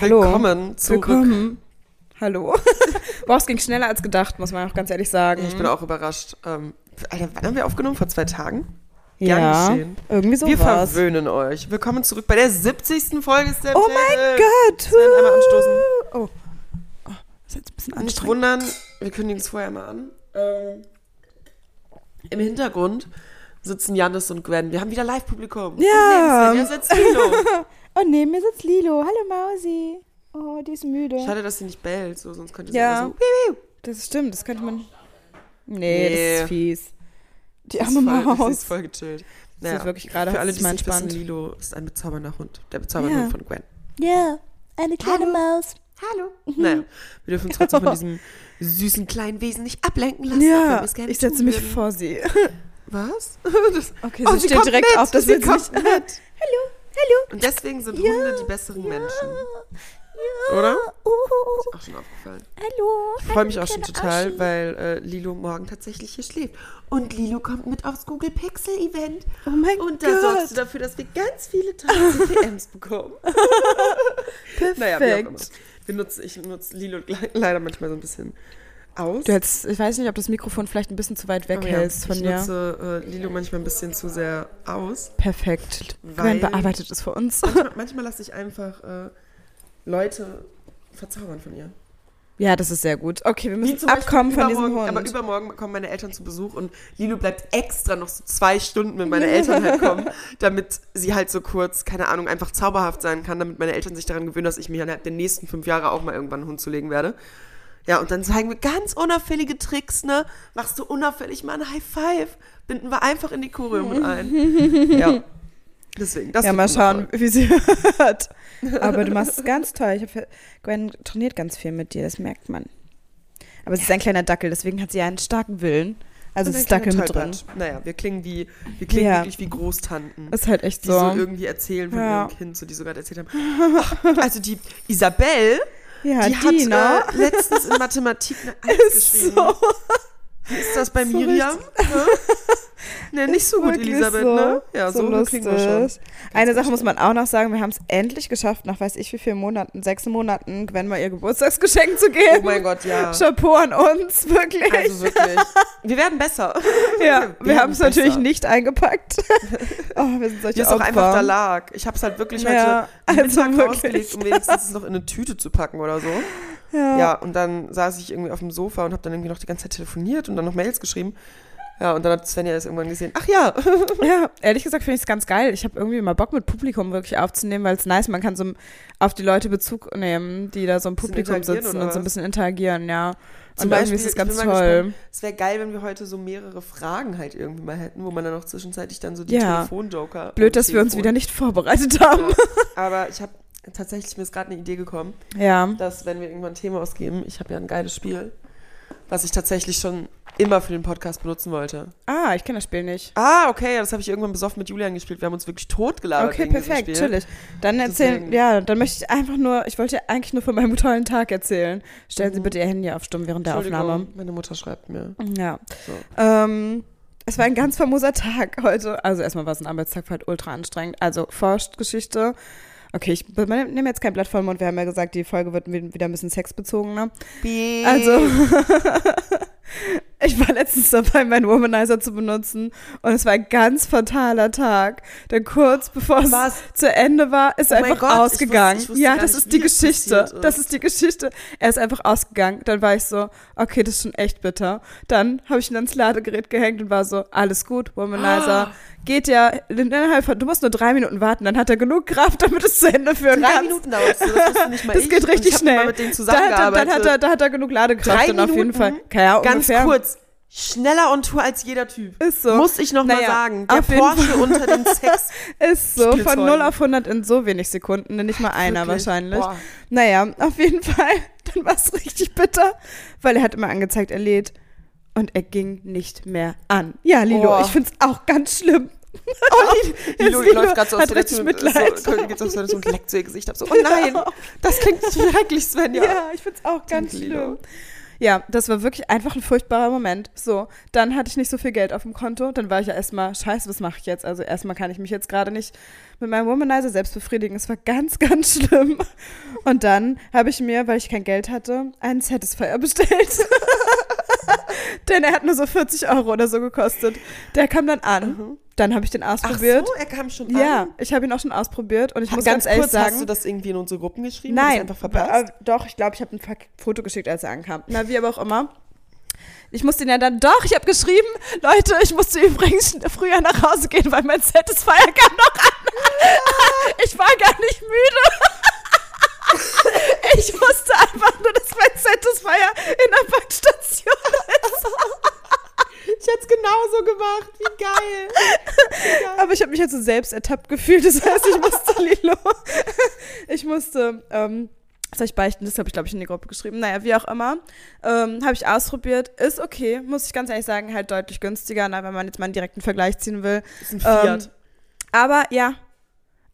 Hallo. Willkommen zurück. Willkommen. Hallo. Boah, es ging schneller als gedacht, muss man auch ganz ehrlich sagen. Ich bin auch überrascht. Ähm, Alter, wann haben wir aufgenommen? Vor zwei Tagen? ja, Gern geschehen. irgendwie so wir war's. verwöhnen euch. Willkommen zurück bei der 70. Folge Step Oh mein Gott. werden einmal anstoßen. Oh. oh. Das ist jetzt ein bisschen Nicht anstrengend. wundern, wir kündigen es vorher mal an. Ähm, Im Hintergrund sitzen Janis und Gwen. Wir haben wieder Live-Publikum. Ja. Und neben Sven, sitzt Lilo. Oh, neben mir sitzt Lilo. Hallo Mausi. Oh, die ist müde. Schade, dass sie nicht bellt, so, sonst könnte sie Ja. so. Wiu. Das stimmt, das könnte man. Nee, Nee. das ist fies. Die Sie arme voll, sie Maus. ist voll gechillt. Sie ist wirklich gerade Für alle, die mal es nicht wissen. Lilo ist ein bezaubernder Hund. Der bezaubernde Ja. Hund von Gwen. Ja, eine kleine Maus. Hallo. Naja, wir dürfen uns trotzdem von diesem süßen kleinen Wesen nicht ablenken lassen. Ja, ich setze mich vor sie. Was? Das, Okay, Oh, sie sie steht direkt mit, auf, dass sie jetzt kommt nicht. mit. Hallo, hallo. Und deswegen sind Ja. Hunde die besseren Menschen. Ja. Oder? Uh, Ist auch schon aufgefallen. hallo. Ich freue mich auch schon total, weil äh, Lilo morgen tatsächlich hier schläft. Und Lilo kommt mit aufs Google Pixel Event. Oh mein Und da sorgst du Gott. dafür, dass wir ganz viele tolle CPMs bekommen. Perfekt. Naja, wie auch immer. Wir nutzen, ich nutze Lilo le- leider manchmal so ein bisschen aus. Du hättest, ich weiß nicht, ob das Mikrofon vielleicht ein bisschen zu weit weg Oh ja, hältst von ich dir. nutze äh, Lilo manchmal ein bisschen zu sehr aus. Perfekt. Gwen bearbeitet es für uns. Manchmal, manchmal lasse ich einfach äh, Leute verzaubern von ihr. Ja, das ist sehr gut. Okay, wir müssen abkommen von diesem Hund. Aber übermorgen kommen meine Eltern zu Besuch und Lilo bleibt extra noch so zwei Stunden, wenn meine Eltern halt kommen, damit sie halt so kurz, keine Ahnung, einfach zauberhaft sein kann, damit meine Eltern sich daran gewöhnen, dass ich mir innerhalb der nächsten fünf Jahre auch mal irgendwann einen Hund zulegen werde. Ja, und dann zeigen wir ganz unauffällige Tricks, ne? Machst du unauffällig mal ein High Five, binden wir einfach in die Choreo mit ein. ja. Deswegen, das ja, mal schauen, wundervoll. wie sie hört. Aber du machst es ganz toll. Ich hab, Gwen trainiert ganz viel mit dir, das merkt man. Aber sie ist ein kleiner Dackel, deswegen hat sie einen starken Willen. Also es ist Dackel mit drin. Naja, wir klingen wie, wir klingen Ja. wirklich wie Großtanten. Ist halt echt die so. so. irgendwie erzählen von Ja. ihrem Kind, so die so gerade erzählt haben. Ach, also die Isabel, ja, die, ne? hat äh, letztens in Mathematik eine Eins Ist geschrieben. so. Wie ist das bei So Miriam? Ne, nicht so gut, Elisabeth, so, ne? Ja, so, so klingen wir schon. lustig. Eine Sache muss man auch noch sagen, wir haben es endlich geschafft, nach weiß ich wie vielen Monaten, sechs Monaten, Gwen mal ihr Geburtstagsgeschenk zu geben. Oh mein Gott, ja. Chapeau an uns, wirklich. Also wirklich. Wir werden besser. ja, wir werden haben es natürlich nicht eingepackt. oh, wir sind solche Wie es auch einfach da lag. Ich habe es halt wirklich heute Ja, am also Mittag wirklich. rausgelegt, um wenigstens es noch in eine Tüte zu packen oder so. Ja. Ja, und dann saß ich irgendwie auf dem Sofa und habe dann irgendwie noch die ganze Zeit telefoniert und dann noch Mails geschrieben. Ja, und dann hat Svenja das irgendwann gesehen. Ach ja, Ja, ehrlich gesagt finde ich es ganz geil. Ich habe irgendwie mal Bock mit Publikum wirklich aufzunehmen, weil es nice, man kann so auf die Leute Bezug nehmen, die da so im Publikum sitzen und so ein bisschen interagieren, ja. Zum und Beispiel, ist es ganz toll. es wäre geil, wenn wir heute so mehrere Fragen halt irgendwie mal hätten, wo man dann auch zwischenzeitlich dann so die Ja. Telefonjoker. Blöd, dass wir uns Telefon- wieder nicht vorbereitet haben. Ja. Aber ich habe tatsächlich, mir ist gerade eine Idee gekommen, Ja. dass wenn wir irgendwann ein Thema ausgeben, ich habe ja ein geiles Spiel, was ich tatsächlich schon immer für den Podcast benutzen wollte. Ah, ich kenne das Spiel nicht. Ah, okay, das habe ich irgendwann besoffen mit Julian gespielt. Wir haben uns wirklich totgelabert. Okay, perfekt, chillig. Dann erzählen, ja, dann möchte ich einfach nur, ich wollte eigentlich nur von meinem tollen Tag erzählen. Stellen Sie Mhm. bitte Ihr Handy auf Stumm während der Aufnahme. Meine Mutter schreibt mir. Ja. So. Ähm, es war ein ganz famoser Tag heute. Also erstmal war es ein Arbeitstag, war halt ultra anstrengend. Also Forstgeschichte. Okay, ich nehme jetzt kein Blatt vor den Mund. Wir haben ja gesagt, die Folge wird wieder ein bisschen sexbezogener. Also, ich war letztens dabei, meinen Womanizer zu benutzen und es war ein ganz fataler Tag. Denn kurz bevor es zu Ende war, ist Oh er einfach Gott, ich ausgegangen. wusste- ich wusste ja, das nicht, ist die Geschichte. ist. Das ist die Geschichte. Er ist einfach ausgegangen. Dann war ich so, okay, das ist schon echt bitter. Dann habe ich ihn ans Ladegerät gehängt und war so, alles gut, Womanizer. Geht ja innerhalb von, du musst nur drei Minuten warten, dann hat er genug Kraft, damit es zu Ende führen Drei kann. Minuten dauert es. Das wusste nicht mal Das ich. geht richtig ich schnell. Mal mit denen Da hat, er, dann zusammengearbeitet. hat er, da hat er genug Ladekraft Drei und auf jeden Minuten? Fall. Ja, Ganz ungefähr. kurz. Schneller on Tour als jeder Typ. Ist so. Muss ich noch mal Naja, sagen. Der Porsche unter den Sex. Ist so, von Spielzeugen. 0 auf 100 in so wenig Sekunden, nicht mal einer Wirklich. wahrscheinlich. Boah. Naja, auf jeden Fall, dann war es richtig bitter, weil er hat immer angezeigt, er lädt und er ging nicht mehr an. Ja, Lilo, Oh. ich find's auch ganz schlimm. Oh, Lilo Lilo läuft gerade so aus der Tür Mitleid. So, geht so, so und leckt so ihr Gesicht ab. So, oh nein, das klingt schrecklich, Svenja. Ja, ich find's auch ganz Lilo. schlimm. Ja, das war wirklich einfach ein furchtbarer Moment. So, dann hatte ich nicht so viel Geld auf dem Konto. Dann war ich ja erstmal, scheiße, was mache ich jetzt? Also erstmal kann ich mich jetzt gerade nicht mit meinem Womanizer selbst befriedigen. Es war ganz, ganz schlimm. Und dann habe ich mir, weil ich kein Geld hatte, einen Satisfier bestellt. Denn er hat nur so 40 Euro oder so gekostet. Der kam dann an. Dann habe ich den Ach ausprobiert. so, er kam schon Ja, an. ich habe ihn auch schon ausprobiert und ich muss ganz, ganz, ehrlich kurz, sagen, hast du das irgendwie in unsere Gruppen geschrieben? Nein, einfach verpasst? äh, doch, ich glaube, ich habe ein Foto geschickt, als er ankam. Na, wie aber auch immer. Ich musste ihn ja dann, doch, ich habe geschrieben, Leute, ich musste übrigens früher nach Hause gehen, weil mein Satisfier kam noch an. Ich war gar nicht müde. Ich wusste einfach nur, dass mein Satisfier in der Bankstation ist. Ich hätte es genauso gemacht. Wie geil. Aber ich habe mich jetzt so selbst ertappt gefühlt. Das heißt, ich musste Lilo. Ich musste, ähm, das soll ich beichten, das habe ich, glaube ich, in die Gruppe geschrieben. Naja, wie auch immer. Ähm, habe ich ausprobiert. Ist okay, muss ich ganz ehrlich sagen, halt deutlich günstiger, na, wenn man jetzt mal einen direkten Vergleich ziehen will. Ist ein Fiat. Ähm, aber ja,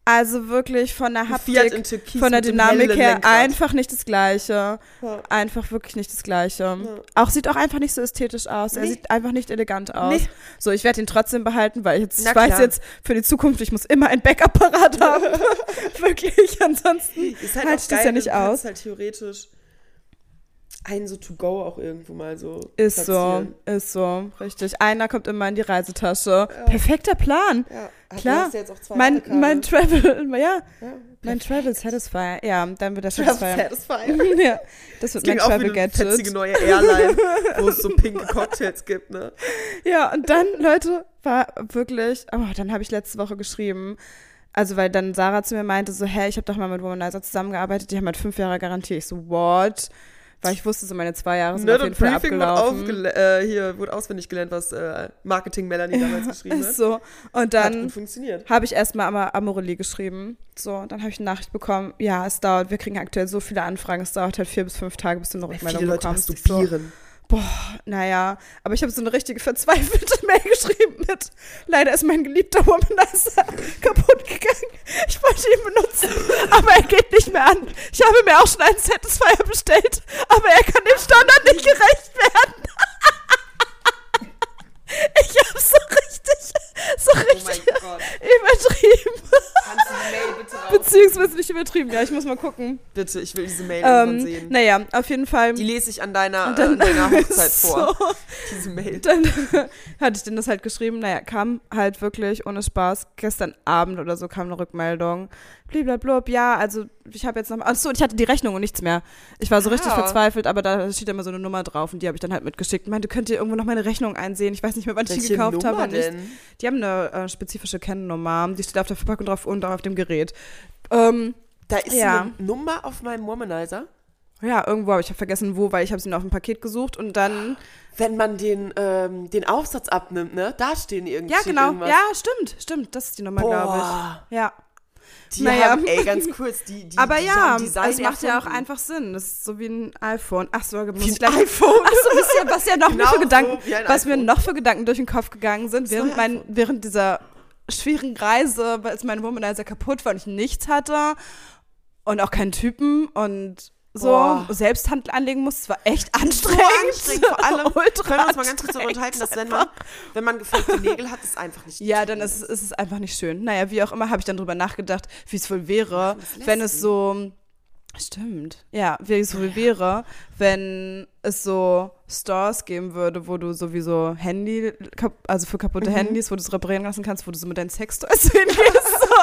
also wirklich von der Haptik, von der Dynamik her einfach nicht das Gleiche. Ja. Einfach wirklich nicht das Gleiche. Auch sieht auch einfach nicht so ästhetisch aus. Er Nee. sieht einfach nicht elegant aus. Nee. So, ich werde ihn trotzdem behalten, weil ich jetzt, ich weiß jetzt für die Zukunft, ich muss immer ein Backup-Parat haben. wirklich, ansonsten Ist halt halte ich das ja nicht aus. halt theoretisch einen so to go auch irgendwo mal so Ist so, platzieren. ist so, richtig. Einer kommt immer in die Reisetasche. Perfekter Plan. Ja, aber Klar. Du hast ja jetzt auch zwei Mein, Radikale. mein Travel, ja, ja, mein Travel Satisfier. Ja, dann wird Travel Satisfier. Satisfier. ja, das wird mein auch wie Travel eine fetzige Gadget. neue Airline, wo es so pinke Cocktails gibt, ne? Ja, und dann, Leute, war wirklich, oh, dann habe ich letzte Woche geschrieben, also weil dann Sarah zu mir meinte, so, hä, ich habe doch mal mit Womanizer zusammengearbeitet, die haben halt fünf Jahre Garantie. Ich so, what? Weil ich wusste, so meine zwei Jahre sind Ne, auf jeden Fall Briefing wurde, abgelaufen. aufgele äh, hier, wurde auswendig gelernt, was äh, Marketing Melanie damals geschrieben hat. so, und dann habe ich erstmal Am Amorelie geschrieben. So, dann habe ich eine Nachricht bekommen, ja, es dauert, wir kriegen aktuell so viele Anfragen, es dauert halt vier bis fünf Tage, bis du eine Rückmeldung Viele Leute bekommst. Masturbieren. So, naja, aber ich habe so eine richtige verzweifelte Mail geschrieben mit, leider ist mein geliebter Womanizer kaputt gegangen. Ich wollte ihn benutzen, aber er geht nicht mehr an. Ich habe mir auch schon einen Satisfier bestellt, aber er kann dem Standard nicht gerecht werden. Ich habe so richtig, so Oh mein richtig Gott. übertrieben. Kannst du die Mail bitte raus? Beziehungsweise nicht übertrieben. Ja, ich muss mal gucken. Bitte, ich will diese Mail Ähm, sehen. naja, auf jeden Fall. Die lese ich an deiner, äh, dann- an deiner Hochzeit vor. So. Diese Mail. dann hatte ich denen das halt geschrieben. Naja, kam halt wirklich ohne Spaß. Gestern Abend oder so kam eine Rückmeldung. Blablabla, ja, also ich habe jetzt noch. Achso, und ich hatte die Rechnung und nichts mehr. Ich war so richtig Ah. verzweifelt, aber da steht immer so eine Nummer drauf und die habe ich dann halt mitgeschickt. Meinte, könnt ihr irgendwo noch meine Rechnung einsehen? Ich weiß nicht mehr, wann ich die gekauft Nummer habe. und nicht. denn? Die haben eine äh, spezifische Kennnummer. Die steht auf der Verpackung drauf und auch auf dem Gerät. Ähm, Da ist Ja. eine Nummer auf meinem Womanizer. ja, irgendwo, aber ich habe vergessen, wo, weil ich habe sie nur auf dem Paket gesucht und dann. Wenn man den, ähm, den Aufsatz abnimmt, ne? Da stehen irgendwie Ja, genau. irgendwas. Ja, stimmt, stimmt. Das ist die Nummer, glaube ich. Ja. Die Naja. haben, ey, ganz kurz, die, die Aber die ja, es macht ja auch erfunden. einfach Sinn. Das ist so wie ein iPhone. Ach so, muss ich gleich. iPhone. Ach so, wisst ihr, was ja noch Genau mir für so Gedanken, ein was mir noch für Gedanken durch den Kopf gegangen sind, So während ein mein, während dieser schwierigen Reise, als mein Womanizer kaputt war und ich nichts hatte und auch keinen Typen und so Boah. selbst Hand anlegen musste. Es war echt anstrengend. anstrengend, vor allem, Ultra können wir uns mal ganz kurz darüber unterhalten, dass wenn man, wenn man gefällte Nägel hat, ist einfach nicht Ja, dann ist, es- ist es einfach nicht schön. Naja, wie auch immer, habe ich dann drüber nachgedacht, wie es wohl wäre, wenn es so. Stimmt. Ja, wie es wohl wäre, wenn es so Stores geben würde, wo du sowieso Handy, also für kaputte Mhm. Handys, wo du es reparieren lassen kannst, wo du so mit deinen Sextoys hingehst. So.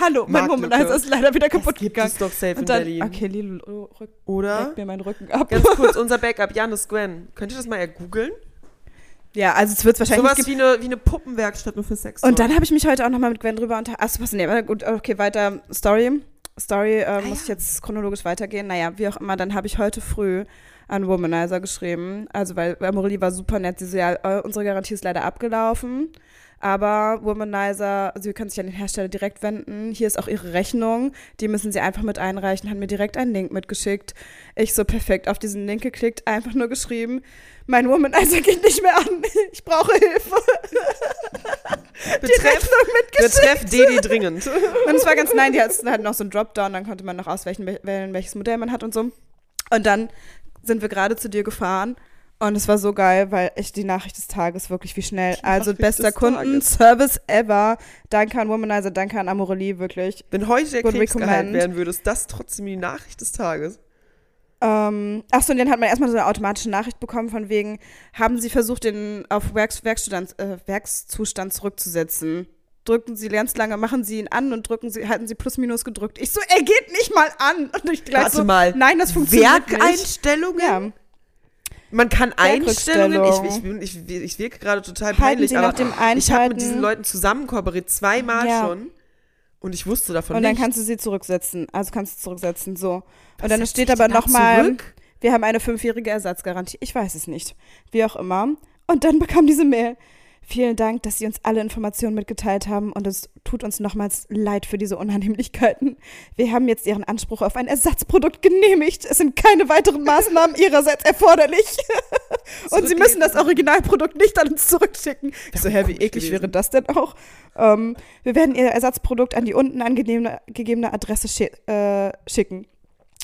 Hallo, mein. Womanizer ist leider wieder kaputt Das gibt gegangen. es doch safe in dann, Berlin. okay, Lilo, oh, rück, Oder? mir meinen Rücken ab. Ganz kurz, unser Backup, Janis Gwen. Könnt ihr das mal googeln? Ja, also es wird wahrscheinlich Sowas wie eine, wie eine Puppenwerkstatt nur für Sex. Und dann habe ich mich heute auch nochmal mit Gwen drüber unterhalten. Achso, was nee, gut, okay, weiter. Story. Story äh, muss ich jetzt chronologisch weitergehen. Naja, wie auch immer, dann habe ich heute früh an Womanizer geschrieben. Also, weil Amorelie war super nett. Sie so, ja, äh, unsere Garantie ist leider abgelaufen. Aber Womanizer, Sie können sich an den Hersteller direkt wenden. Hier ist auch Ihre Rechnung. Die müssen Sie einfach mit einreichen. Hat mir direkt einen Link mitgeschickt. Ich so perfekt auf diesen Link geklickt, einfach nur geschrieben, mein Womanizer geht nicht mehr an. Ich brauche Hilfe. Betreff, betreff Dedi dringend. Und es war ganz nein, die hatten halt noch so einen Dropdown, dann konnte man noch auswählen, wel- wählen, welches Modell man hat und so. Und dann sind wir gerade zu dir gefahren Und es war so geil, weil echt die Nachricht des Tages wirklich wie schnell. Also Nachricht bester Kundenservice ever. Danke an Womanizer, danke an Amorelie, wirklich. Wenn heute der Krebs geheilt recommend. werden würde, ist das trotzdem die Nachricht des Tages. Ähm, achso, und dann hat man erstmal so eine automatische Nachricht bekommen von wegen, haben Sie versucht, den auf Werks, Werkzustand, äh, Werkszustand zurückzusetzen? Drücken Sie ganz lange, machen Sie ihn an und drücken Sie, halten Sie plus minus gedrückt. Ich so, er geht nicht mal an. Und ich gleich Warte so, mal. nein, das funktioniert nicht. Werkeinstellungen? Ja. Man kann Einstellungen, ich, ich, ich, ich wirke gerade total peinlich, aber ich habe mit diesen Leuten zusammen kooperiert, zweimal Ja. schon. Und ich wusste davon und dann nicht. kannst du sie zurücksetzen. Also kannst du zurücksetzen, so. Was Und dann steht aber nochmal, wir haben eine fünfjährige Ersatzgarantie. Ich weiß es nicht. Wie auch immer. Und dann bekam diese Mail. Vielen Dank, dass Sie uns alle Informationen mitgeteilt haben und es tut uns nochmals leid für diese Unannehmlichkeiten. Wir haben jetzt Ihren Anspruch auf ein Ersatzprodukt genehmigt. Es sind keine weiteren Maßnahmen Ihrerseits erforderlich. und Sie müssen das Originalprodukt nicht an uns zurückschicken. Ich so, hä, wie eklig gewesen. wäre das denn auch? Ähm, wir werden Ihr Ersatzprodukt an die unten angegebene gegebene Adresse schi äh, schicken.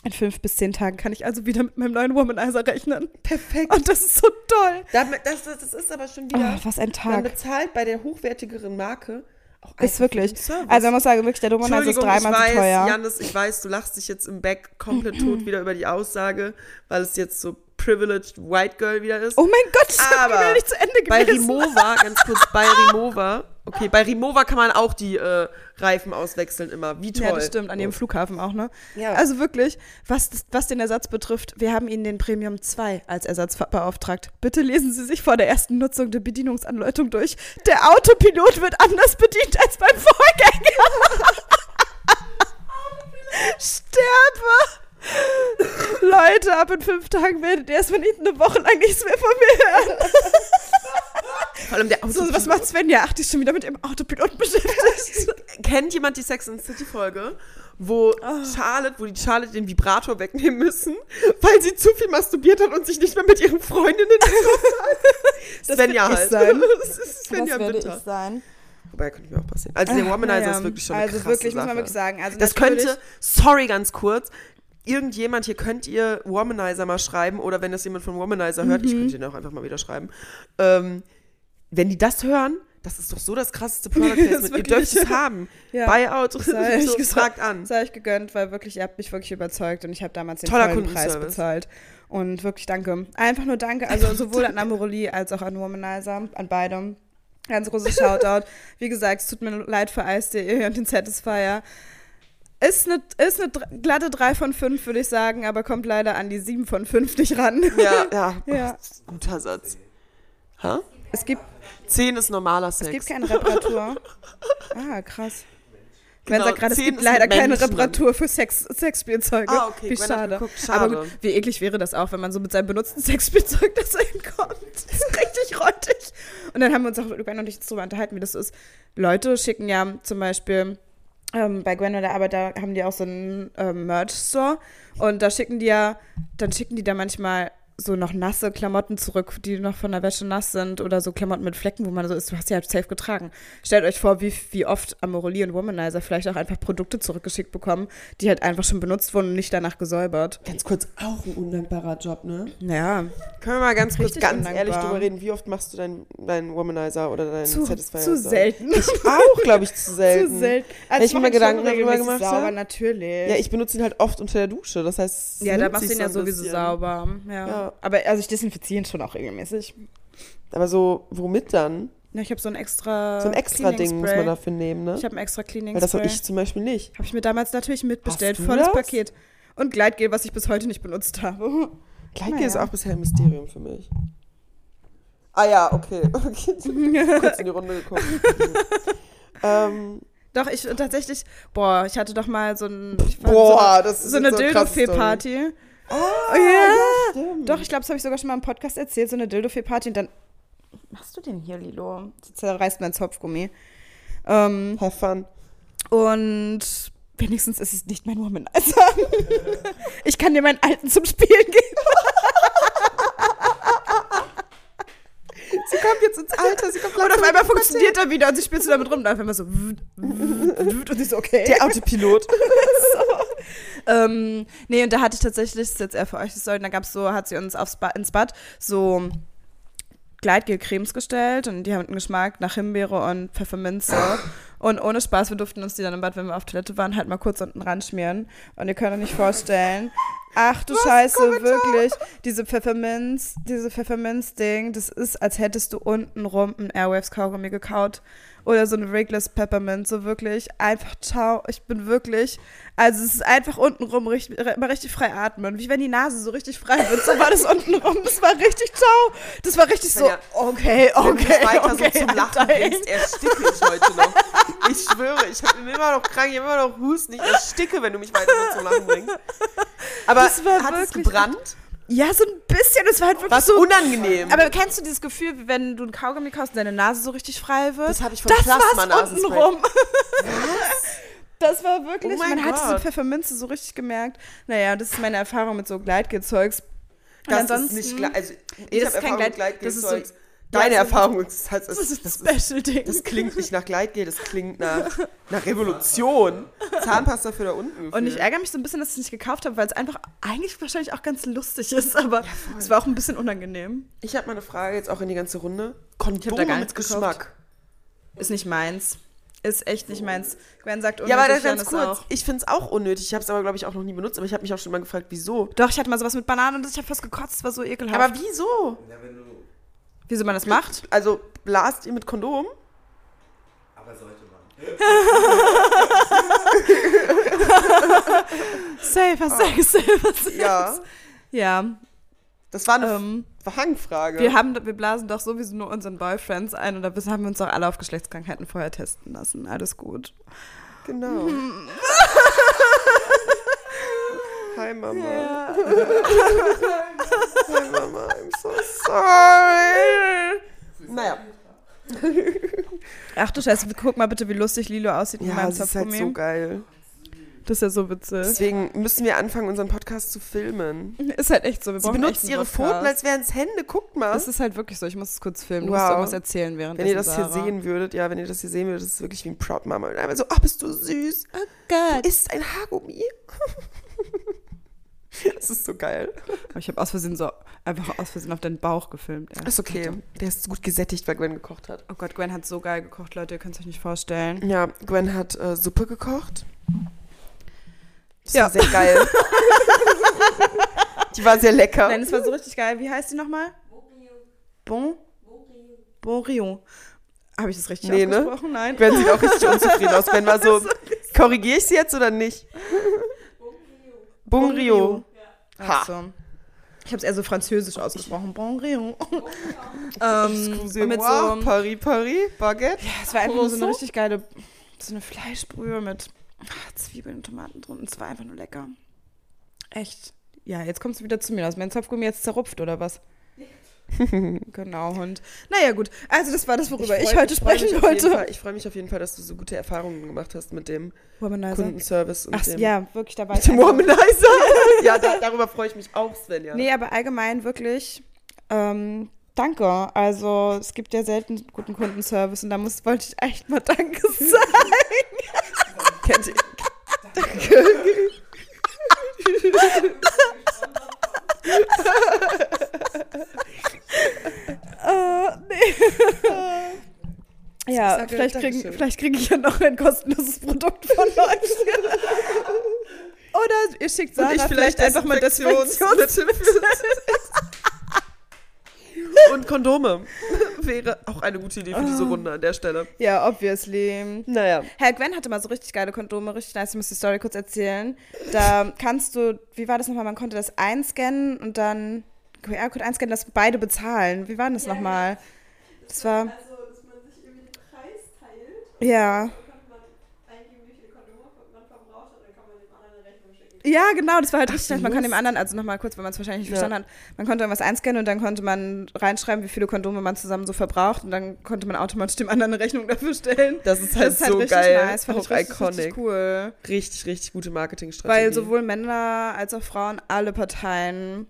In fünf bis zehn Tagen kann ich also wieder mit meinem neuen Womanizer rechnen. Perfekt. Und das ist so toll. Damit, das, das, das ist aber schon Oh, wieder. was ein man Tag. bezahlt bei der hochwertigeren Marke auch Ist wirklich. Also man muss sagen, wirklich, der Womanizer ist dreimal ich weiß, so teuer. Janis, ich weiß, du lachst dich jetzt im Back komplett tot wieder über die Aussage, weil es jetzt so privileged White Girl wieder ist. Oh mein Gott, ich hab die Aber Mail nicht zu Ende bei gelesen. Rimowa, ganz kurz, bei Rimowa, okay, bei Rimowa kann man auch die äh, Reifen auswechseln immer. Wie toll. Ja, das stimmt, an jedem Flughafen auch, ne? Ja. Also wirklich, was, was den Ersatz betrifft, wir haben Ihnen den Premium 2 als Ersatz beauftragt. Bitte lesen Sie sich vor der ersten Nutzung der Bedienungsanleitung durch. Der Autopilot wird anders bedient als beim Vorgänger. Sterbe! Leute, ab in fünf Tagen werdet ihr erstmal nicht eine Woche lang nichts mehr von mir hören. Vor allem der So, Autopilot. was macht Svenja? Ach, die ist schon wieder mit dem Autopilot beschäftigt. Kennt jemand die Sex and the City Folge, wo Ah. Charlotte, wo die Charlotte den Vibrator wegnehmen müssen, weil sie zu viel masturbiert hat und sich nicht mehr mit ihren Freundinnen getroffen hat? Das Svenja halt. sein. Das ist Svenja das werde bitter. ich sein. Wobei, könnte mir auch passieren. Also der Womanizer naja. ist wirklich schon eine Also wirklich, muss Sache. man wirklich sagen. Also Das könnte, sorry ganz kurz, irgendjemand hier könnt ihr Womanizer mal schreiben oder wenn das jemand von Womanizer hört, Mhm. ich könnte ihn auch einfach mal wieder schreiben. Ähm, wenn die das hören, das ist doch so das krasseste Product Placement. ihr dürft es haben. Ja. Buyout, Sei ich so, gesagt. fragt an. Das habe ich gegönnt, weil wirklich, ihr habt mich wirklich überzeugt und ich habe damals den Toller vollen Preis bezahlt. Und wirklich danke. Einfach nur danke. Also sowohl an Amorelie als auch an Womanizer, an beidem. Ganz großes Shoutout. Wie gesagt, es tut mir leid für Ice.de und den Satisfier. Ist eine, ist eine glatte 3 von 5, würde ich sagen, aber kommt leider an die 7 von 5 nicht ran. Ja, ja. Ja. Guter Satz. Ha? Es gibt, 10 ist normaler Sex. es gibt keine Reparatur. Ah, krass. Genau, sagt gerade, es 10 gibt leider keine Reparatur für Sex, Sexspielzeuge. Ah, okay, Wie schade. geguckt, Aber schade. gut, wie eklig wäre das auch, wenn man so mit seinem benutzten Sexspielzeug da so hinkommt. Das ist richtig räudig. Und dann haben wir uns auch Gwen und ich darüber unterhalten, wie das ist. Leute schicken ja zum Beispiel ähm, bei Gwen und der Arbeit, da haben die auch so einen ähm, Merch-Store und da schicken die ja, dann schicken die da manchmal so noch nasse Klamotten zurück, die noch von der Wäsche nass sind oder so Klamotten mit Flecken, wo man so ist, du hast sie halt safe getragen. Stellt euch vor, wie, wie oft Amorelie und Womanizer vielleicht auch einfach Produkte zurückgeschickt bekommen, die halt einfach schon benutzt wurden und nicht danach gesäubert. Ganz kurz, auch ein undankbarer Job, ne? Ja, Können wir mal ganz kurz Richtig ganz undankbar. ehrlich drüber reden, wie oft machst du deinen deinen Womanizer oder deinen zu, Satisfier? zu selten. Ich auch, glaube ich, zu selten. Zu selten. Wenn ich mir ihn Gedanken darüber gemacht sauber, habe. natürlich. Ja, ich benutze ihn halt oft unter der Dusche, das heißt, es ja, da machst du ihn ja sowieso bisschen. sauber. Ja. Ja. Aber also ich desinfiziere ihn schon auch regelmäßig. Aber so, womit dann? Ja, ich habe so ein extra So ein extra Ding muss man dafür nehmen, ne? Ich habe ein extra Cleaning Weil das habe ich zum Beispiel nicht. Habe ich mir damals natürlich mitbestellt. Hast du Volles das? Paket. Und Gleitgel, was ich bis heute nicht benutzt habe. Gleitgel Naja. ist auch bisher ein Mysterium für mich. Ah ja, okay. okay. Kurz in die Runde geguckt. ähm, Doch, ich tatsächlich, boah, ich hatte doch mal so ein, boah, so, das ist so eine so eine Dildo-Fee-Party. Oh, ja. stimmt. Doch, ich glaube, das habe ich sogar schon mal im Podcast erzählt, so eine Dildo-Fee-Party. Und dann, was machst du denn hier, Lilo? Sie zerreißt mein Zopfgummi. Ähm, Have fun. und wenigstens ist es nicht mein Womanizer. ich kann dir meinen alten zum Spielen geben. Sie kommt jetzt ins Alter, sie kommt Und auf einmal funktioniert er wieder und sie spielt so damit rum. Und auf einmal so, und sie so, okay. Der Autopilot. Ähm, nee, und da hatte ich tatsächlich, das ist jetzt eher für euch die Story, da gab es so, hat sie uns aufs ba ins Bad so Gleitgel-Cremes gestellt und die haben einen Geschmack nach Himbeere und Pfefferminze. Und ohne Spaß, wir durften uns die dann im Bad, wenn wir auf Toilette waren, halt mal kurz unten ranschmieren. Und ihr könnt euch nicht vorstellen. Ach du Scheiße, wirklich. Diese Pfefferminz, diese Pfefferminz-Ding, das ist, als hättest du unten rum ein Airwaves-Kaugummi gekaut. Oder so ein Wrigley's Peppermint, so wirklich. Einfach ciao. Ich bin wirklich. Also es ist einfach unten rum richtig, immer richtig frei atmen. Wie wenn die Nase so richtig frei wird. So war das unten rum. Das war richtig ciao. Das war richtig so, Ja. okay, Wenn du okay, weiter okay. so zum Lachen bringst, ersticke ich heute noch. Ich schwöre, ich bin immer noch krank, ich habe immer noch Husten. Ich ersticke, wenn du mich weiter so Lachen bringst. Aber Das war hat es wirklich- gebrannt? Ja, so ein bisschen. Es war halt wirklich Was so. unangenehm. Aber kennst du dieses Gefühl, wenn du ein Kaugummi kaufst und deine Nase so richtig frei wird? Das hab ich von Das war's Plasmanasenspray. unten rum. Das war wirklich, Oh mein man hat diese Gott. Pfefferminze so richtig gemerkt. Naja, das ist meine Erfahrung mit so Gleitgelzeugs. Und das ist nicht. Also, ich das habe ist kein Gleit- das ist so-. Deine Ja, so- Erfahrung ist, das, Das ist das, ein Special-Ding. das klingt nicht nach Gleitgel, das klingt nach, nach Revolution. Zahnpasta für da unten. Und ich ärgere mich so ein bisschen, dass ich es nicht gekauft habe, weil es einfach eigentlich wahrscheinlich auch ganz lustig ist, aber es war auch ein bisschen unangenehm. Ich habe mal eine Frage jetzt auch in die ganze Runde. hab Kondome da gar mit nichts gekauft. Geschmack. Ist nicht meins. Ist echt nicht meins. Gwen sagt Ja, aber unnötig, ganz kurz. auch. Ich finde es auch unnötig. Ich habe es aber, glaube ich, auch noch nie benutzt. Aber ich habe mich auch schon mal gefragt, wieso. Doch, ich hatte mal sowas mit Bananen und ich habe fast gekotzt, es war so ekelhaft. Aber wieso? Ja, wenn du. Wieso man das macht? Also, blast ihr mit Kondom? Aber sollte man. Safer Sex, safer Sex. Ja. Ja, Das war eine ähm, Fangfrage. wir, haben, wir blasen doch sowieso nur unseren Boyfriends ein und da haben wir uns auch alle auf Geschlechtskrankheiten vorher testen lassen. Alles gut. Genau. Hi Mama. Hi Mama, I'm so sorry. Naja. Ach du Scheiße, guck mal bitte, wie lustig Lilo aussieht mit Ja, meinem sie ist halt so geil. das ist ja so witzig. Deswegen müssen wir anfangen, unseren Podcast zu filmen. Ist halt echt so. Wir Sie benutzt ihre Podcast. Pfoten, als wären es Hände. Guckt mal. Das ist halt wirklich so. Ich muss es kurz filmen. Du Wow. musst irgendwas erzählen während Wenn ihr das hier sehen würdet, ja, wenn ihr das hier sehen würdet, das ist wirklich wie ein Proud Mama. Und einfach so, ach, bist du süß. Oh Gott. Du isst ein Haargummi. das ist so geil. Ich habe aus Versehen so einfach aus Versehen auf deinen Bauch gefilmt. Ja. Ist okay. Der ist gut gesättigt, weil Gwen gekocht hat. Oh Gott, Gwen hat so geil gekocht, Leute. Ihr könnt es euch nicht vorstellen. Ja, Gwen hat äh, Suppe gekocht. Das Ja. war sehr geil. Die war sehr lecker. Nein, es war so richtig geil. Wie heißt die nochmal? Bon? Rio. Habe ich das richtig Nee, ne? ausgesprochen? Nein. Gwen sieht auch richtig unzufrieden aus. Gwen war so, korrigiere ich sie jetzt oder nicht? Bon Ha. Achso. Ich habe es eher so französisch ausgesprochen. Bon Rio. ähm, mit so, Paris, Paris, Baguette. es war einfach nur so eine richtig geile, so eine Fleischbrühe mit ah, Zwiebeln und Tomaten drin. Und es war einfach nur lecker. Echt. Ja, jetzt kommst du wieder zu mir. Hast mein Zopfgummi jetzt zerrupft oder was? genau, Hund. Naja, gut. Also, das war das, worüber ich, freu- heute sprechen jeden Fall- wollte. Ich freue mich auf jeden Fall, dass du so gute Erfahrungen gemacht hast mit dem Womanizer. Kundenservice und Ach, dem, ja, wirklich, da war mit ich dem einfach- Womanizer. ja, da, darüber freue ich mich auch, Svenja. Nee, aber allgemein wirklich, ähm, danke. Also es gibt ja selten guten Kundenservice und da muss, wollte ich echt mal Danke sagen. Kennt ihr? Danke. Äh, nee. ja, sage vielleicht kriege vielleicht krieg ich ja noch ein kostenloses Produkt von euch. Oder ihr schickt Sarah ich vielleicht einfach mal Desinfektionsmittel Desinfektions... Und Kondome. Wäre auch eine gute Idee für Ah. diese Runde an der Stelle. Ja, obviously. Naja. Herr Gwen hatte mal so richtig geile Kondome, richtig nice. Ich muss die Story kurz erzählen. Da kannst du, wie war das nochmal? Man konnte das einscannen und dann QR-Code einscannen, dass beide bezahlen. Wie war denn das nochmal? Das war, Also, dass man sich irgendwie den Preis teilt. ja. So kann man eingeben, wie viele Kondome man verbraucht hat, dann kann man dem anderen eine Rechnung schicken. Ja, genau, das war halt richtig wie nice. Man kann dem anderen, also nochmal kurz, wenn man es wahrscheinlich nicht Ja. verstanden hat, man konnte irgendwas einscannen und dann konnte man reinschreiben, wie viele Kondome man zusammen so verbraucht und dann konnte man automatisch dem anderen eine Rechnung dafür stellen. Das ist halt das ist halt so richtig geil. nice, fand auch ich richtig, iconic. richtig cool. Richtig, richtig gute Marketingstrategie. Weil sowohl Männer als auch Frauen, alle Parteien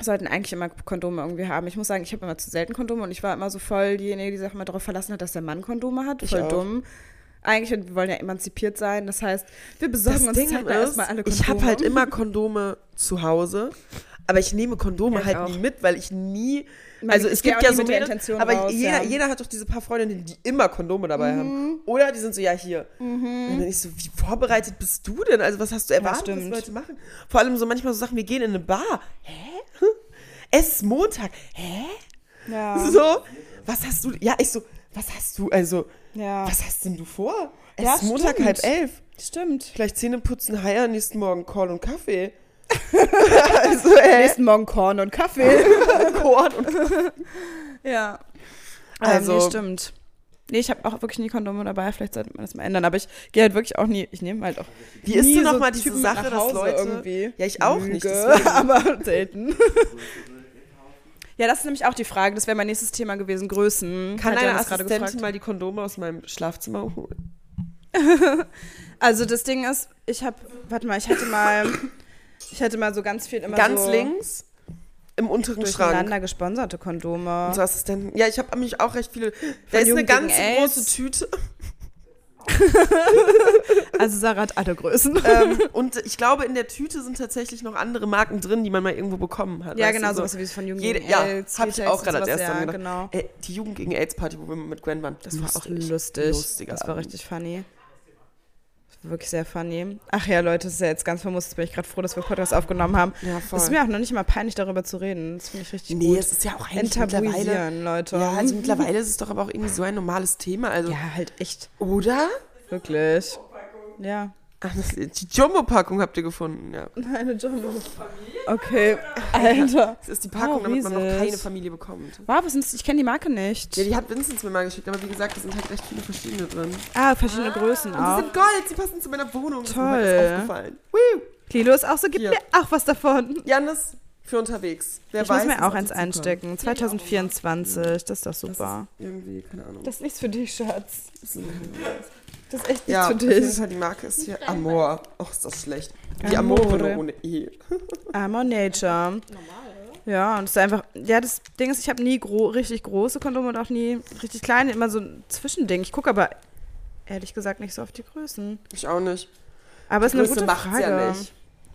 sollten eigentlich immer Kondome irgendwie haben. Ich muss sagen, ich habe immer zu selten Kondome und ich war immer so voll diejenige, die sich immer darauf verlassen hat, dass der Mann Kondome hat. Ich Voll auch. Eigentlich, wir wollen ja emanzipiert sein. Das heißt, wir besorgen uns zeitnah erstmal alle Kondome. ich habe halt immer Kondome zu Hause, aber ich nehme Kondome Ja, halt auch. nie mit, weil ich nie. Man- Also es gibt ja so Intention aber raus, jeder, ja. Mhm. jeder hat doch diese paar Freundinnen, die immer Kondome dabei haben. Oder die sind so, ja, hier. Und dann ich so, wie vorbereitet bist du denn? Also was hast du erwartet, was stimmt. Leute machen? Vor allem so manchmal so Sachen, wir gehen in eine Bar. Hä? Es ist Montag. Hä? Ja. So, was hast du? Ja, ich so, was hast du? Also, Ja. was hast denn du vor? Es Ja, ist Montag stimmt. halb elf. Stimmt. Vielleicht Zähne putzen, Heier, nächsten Morgen Korn und Kaffee. also, äh, Nächsten Morgen Korn und Kaffee. Korn und ja. Also- Ähm, nee, stimmt. Nee, ich habe auch wirklich nie Kondome dabei. Vielleicht sollte man das mal ändern. Aber ich gehe halt wirklich auch nie. Ich nehme halt auch. Wie ist denn so mal diese Sache, dass Leute- irgendwie. Ja, ich auch nicht, Lüge, deswegen. aber selten. Ja, das ist nämlich auch die Frage. Das wäre mein nächstes Thema gewesen. Größen. Kann Hat eine Assistentin mal die Kondome aus meinem Schlafzimmer holen? Also das Ding ist, ich habe, warte mal, ich hatte mal, ich hatte mal so ganz viel immer Ganz so links im unteren Schrank. durcheinander gesponserte Kondome. Unsere Assistenten. Ja, ich habe mich auch recht viele. Da ist eine Jugend ganz gegen AIDS. große Tüte. Also Sarah hat alle Größen. ähm, und ich glaube, in der Tüte sind tatsächlich noch andere Marken drin, die man mal irgendwo bekommen hat. ja, genau, du, sowas wie es von Jugend Jede, gegen ja, AIDS, habe ich auch gerade erstes ja, genau. Ey, die Jugend gegen AIDS-Party, wo wir mit Gwen waren, das Das war auch lustig. lustig. Lustiger das war richtig funny. Wirklich sehr funny. Ach ja, Leute, das ist ja jetzt ganz vermusst. Jetzt bin ich gerade froh, dass wir Podcast aufgenommen haben. Ja, voll. Es ist mir auch noch nicht mal peinlich, darüber zu reden. Das finde ich richtig Nee, gut. es ist ja auch eigentlich mittlerweile. Leute. Ja, also mittlerweile ist es doch aber auch irgendwie so ein normales Thema. Also, ja, halt echt. oder? Wirklich. Ja. Ach, das, die Jumbo-Packung habt ihr gefunden, ja. Eine Jumbo. Okay, Alter. Das ist die Packung, Oh, damit man noch keine Familie bekommt. Wow, was das? Ich kenne die Marke nicht. Ja, die hat Vincent mir mal geschickt, aber wie gesagt, da sind halt recht viele verschiedene drin. ah, verschiedene Größen Und die auch. sind Gold, sie passen zu meiner Wohnung. Das ist mir Toll. aufgefallen. Woo. Lilo ist auch so, gib Hier. mir auch was davon. Janis, für unterwegs. Wer ich weiß, muss ist mir auch eins super. einstecken. 2024, das ist doch Das super. ist irgendwie, keine Ahnung. Das ist nichts für dich, Schatz. Das ist, Das ist echt nichts ja, für dich. Fall, die Marke ist hier Amor. Och, ist das schlecht. Die Amore, Amore. nur ohne E. Amor Nature. Ja, und es ist einfach, ja, das Ding ist, ich habe nie gro richtig große Kondome und auch nie richtig kleine, immer so ein Zwischending. Ich gucke aber ehrlich gesagt nicht so auf die Größen. Ich auch nicht. Aber es ist eine gute macht's Frage. ja nicht.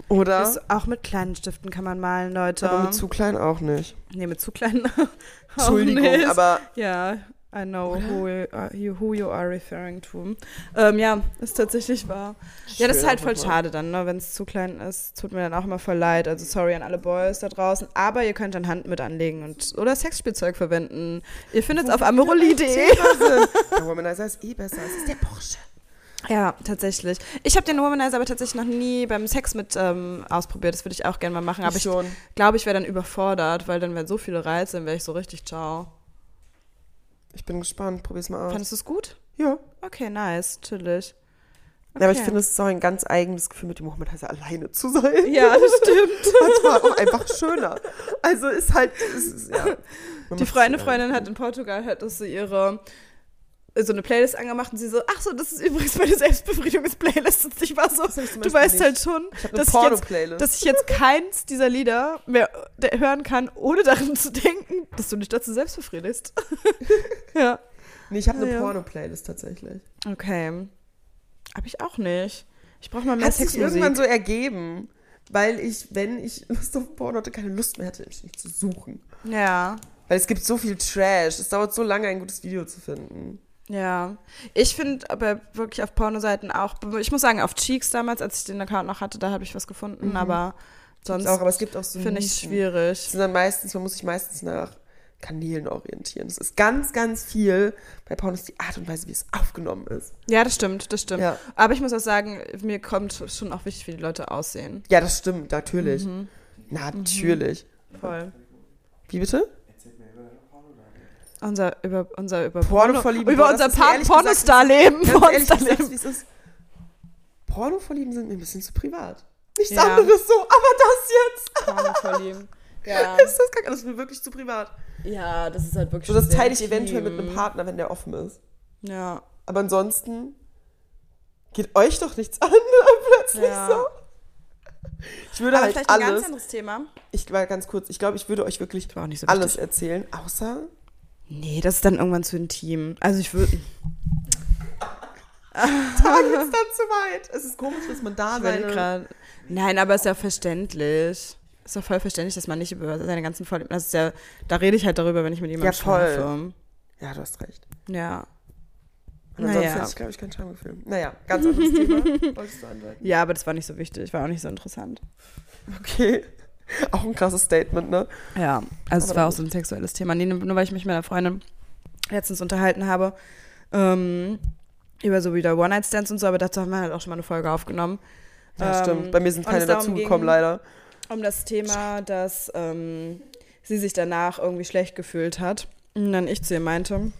Oder? Ist, auch mit kleinen Stiften kann man malen, Leute. aber mit zu klein auch nicht. nee, mit zu kleinen. auch Entschuldigung, nicht. aber Ja, I know who you, who you are referring to. Ähm, ja, ist tatsächlich wahr. Ja, das ist Schön halt voll schade dann, ne, wenn es zu klein ist. Tut mir dann auch immer voll leid. Also sorry an alle Boys da draußen. Aber ihr könnt dann Hand mit anlegen und oder Sexspielzeug verwenden. Ihr findet es auf amoroli.de. der Womanizer ist eh besser. Es ist der Porsche. Ja, tatsächlich. Ich habe den Womanizer aber tatsächlich noch nie beim Sex mit ähm, ausprobiert. Das würde ich auch gerne mal machen. Aber ich schon. glaube, ich wäre dann überfordert, weil dann wären so viele Reize, dann wäre ich so richtig ciao. Ich bin gespannt. Probier's mal aus. Fandest du es gut? ja. Okay, nice, chillig. Ja, aber ich Okay. finde, es ist auch ein ganz eigenes Gefühl, mit dem Womanizer alleine zu sein. Ja, das stimmt. Manchmal auch einfach schöner. Also ist halt, ist, ja. Die macht's Freundin, hat in Portugal hat das so ihre so eine Playlist angemacht und sie so, ach so, das ist übrigens meine Selbstbefriedigungsplaylist. Und ich war so, du weißt nicht. halt schon, Ich habe dass ich, jetzt, dass ich jetzt keins dieser Lieder mehr hören kann, ohne daran zu denken, dass du dich dazu selbst befriedigst. ja. Nee, ich habe eine Ja. Porno-Playlist tatsächlich. Okay. Hab ich auch nicht. Ich brauche mal mehr Hat sich irgendwann so ergeben, weil ich, wenn ich Lust auf Porno hatte, keine Lust mehr hatte, mich nicht zu suchen. ja. Weil es gibt so viel Trash. Es dauert so lange, ein gutes Video zu finden. Ja, ich finde aber wirklich auf Pornoseiten auch, ich muss sagen, auf Cheeks damals, als ich den Account noch hatte, da habe ich was gefunden, aber sonst auch, aber es gibt auch so finde ich schwierig. Sind dann meistens, man muss sich meistens nach Kanälen orientieren. Es ist ganz, ganz viel bei Pornos die Art und Weise, wie es aufgenommen ist. Ja, das stimmt, das stimmt. Ja. Aber ich muss auch sagen, mir kommt schon auch wichtig, wie die Leute aussehen. Ja, das stimmt, natürlich. Mhm. Natürlich. Voll. Wie bitte? Unser über unser über Pornovorlieben, über boah, unser Pornostar-Leben, Pornostar-Leben. Pornovorlieben sind mir ein bisschen zu privat. Nichts Ja. anderes so, aber das jetzt. Pornovorlieben. Ja. Ist das, kacke? das ist mir wirklich zu privat. ja, das ist halt wirklich So, das teile ich eventuell mit einem Partner, wenn der offen ist. Ja. Aber ansonsten geht euch doch nichts an, plötzlich Ja. so. Ich würde Aber halt vielleicht ein ganz alles, anderes Thema. ich war ganz kurz, ich glaube, ich würde euch wirklich so alles erzählen, außer Nee, das ist dann irgendwann zu intim. Also ich würde. da geht's dann zu weit. Es ist komisch, dass man da seine... Nein, aber ist ja verständlich. Ist doch voll verständlich, dass man nicht über seine ganzen Vorlieben. Das ist ja, da rede ich halt darüber, wenn ich mit jemandem Ja, voll. Ja, du hast recht. Ja. Und ansonsten Naja. hätte ich, glaube ich, kein Schamgefühl. Naja, ganz anderes Thema. Wolltest du andeuten? Ja, aber das war nicht so wichtig, war auch nicht so interessant. Okay. Auch ein krasses Statement, ne? Ja, also es war auch so ein sexuelles Thema. Nee, nur weil ich mich mit einer Freundin letztens unterhalten habe, ähm, über so wieder One-Night-Stands und so, aber dazu haben wir halt auch schon mal eine Folge aufgenommen. Ja, Ähm, stimmt. Bei mir sind keine dazugekommen, leider. um das Thema, dass ähm, sie sich danach irgendwie schlecht gefühlt hat. Und dann ich zu ihr meinte,